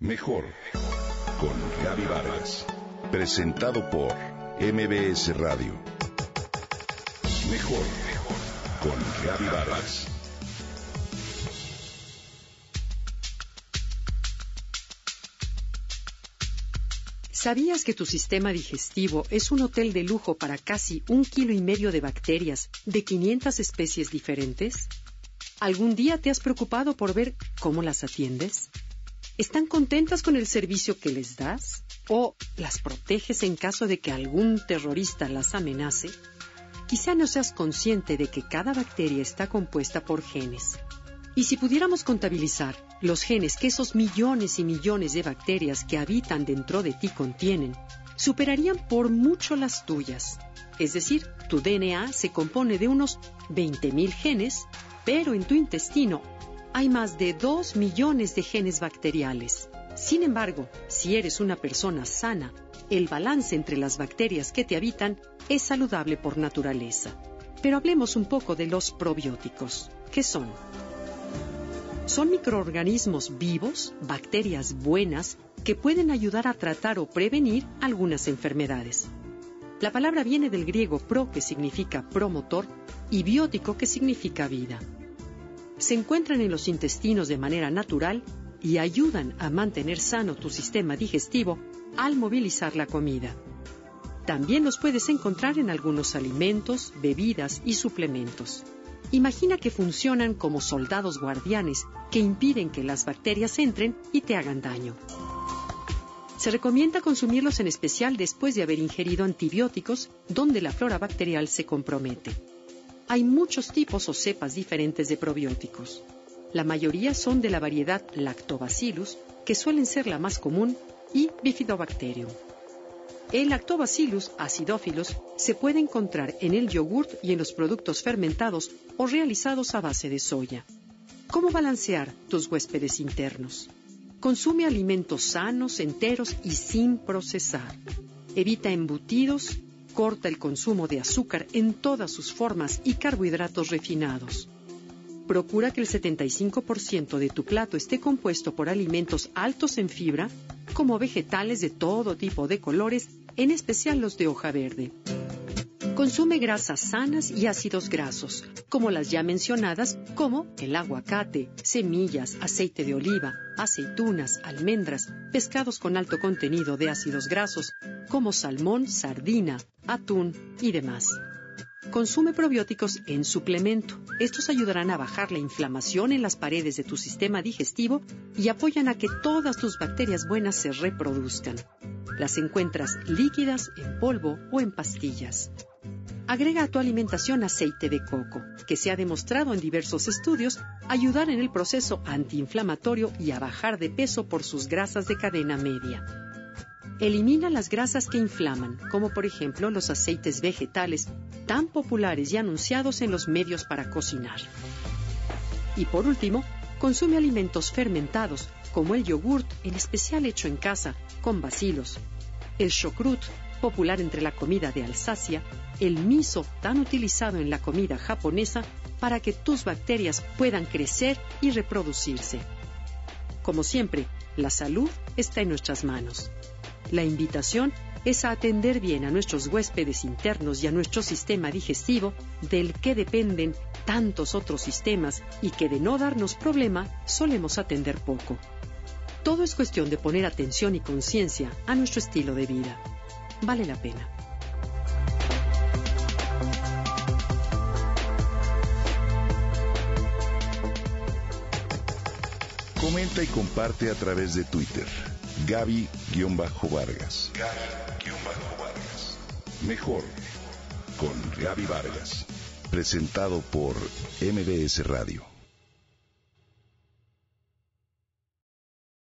Mejor con Gaby Vargas. Presentado por MBS Radio. Mejor con Gaby Vargas. ¿Sabías que tu sistema digestivo es un hotel de lujo para casi un kilo y medio de bacterias de 500 especies diferentes? ¿Algún día te has preocupado por ver cómo las atiendes? ¿Están contentas con el servicio que les das? ¿O las proteges en caso de que algún terrorista las amenace? Quizá no seas consciente de que cada bacteria está compuesta por genes. Y si pudiéramos contabilizar los genes que esos millones y millones de bacterias que habitan dentro de ti contienen, superarían por mucho las tuyas. Es decir, tu DNA se compone de unos 20.000 genes, pero en tu intestino hay más de 2 millones de genes bacteriales. Sin embargo, si eres una persona sana, el balance entre las bacterias que te habitan es saludable por naturaleza. Pero hablemos un poco de los probióticos. ¿Qué son? Son microorganismos vivos, bacterias buenas, que pueden ayudar a tratar o prevenir algunas enfermedades. La palabra viene del griego pro, que significa promotor, y biótico, que significa vida se encuentran en los intestinos de manera natural y ayudan a mantener sano tu sistema digestivo al movilizar la comida. También los puedes encontrar en algunos alimentos, bebidas y suplementos. Imagina que funcionan como soldados guardianes que impiden que las bacterias entren y te hagan daño. Se recomienda consumirlos en especial después de haber ingerido antibióticos donde la flora bacterial se compromete. Hay muchos tipos o cepas diferentes de probióticos. La mayoría son de la variedad Lactobacillus, que suelen ser la más común, y Bifidobacterium. El Lactobacillus acidophilus se puede encontrar en el yogurt y en los productos fermentados o realizados a base de soya. ¿Cómo balancear tus huéspedes internos? Consume alimentos sanos, enteros y sin procesar. Evita embutidos, corta el consumo de azúcar en todas sus formas y carbohidratos refinados. Procura que el 75% de tu plato esté compuesto por alimentos altos en fibra, como vegetales de todo tipo de colores, en especial los de hoja verde. Consume grasas sanas y ácidos grasos, como las ya mencionadas, como el aguacate, semillas, aceite de oliva, aceitunas, almendras, pescados con alto contenido de ácidos grasos, como salmón, sardina, atún y demás. Consume probióticos en suplemento. Estos ayudarán a bajar la inflamación en las paredes de tu sistema digestivo y apoyan a que todas tus bacterias buenas se reproduzcan. Las encuentras líquidas, en polvo o en pastillas. Agrega a tu alimentación aceite de coco, que se ha demostrado en diversos estudios ayudar en el proceso antiinflamatorio y a bajar de peso por sus grasas de cadena media. Elimina las grasas que inflaman, como por ejemplo los aceites vegetales, tan populares y anunciados en los medios para cocinar. Y por último, consume alimentos fermentados, como el yogurt, en especial hecho en casa, con bacilos, el chocrut, popular entre la comida de Alsacia, el miso tan utilizado en la comida japonesa para que tus bacterias puedan crecer y reproducirse. Como siempre, la salud está en nuestras manos. La invitación es a atender bien a nuestros huéspedes internos y a nuestro sistema digestivo, del que dependen tantos otros sistemas y que de no darnos problema solemos atender poco. Todo es cuestión de poner atención y conciencia a nuestro estilo de vida vale la pena. Comenta y comparte a través de Twitter. Gaby-Vargas. Gaby-Vargas. Mejor con Gaby Vargas. Presentado por MBS Radio.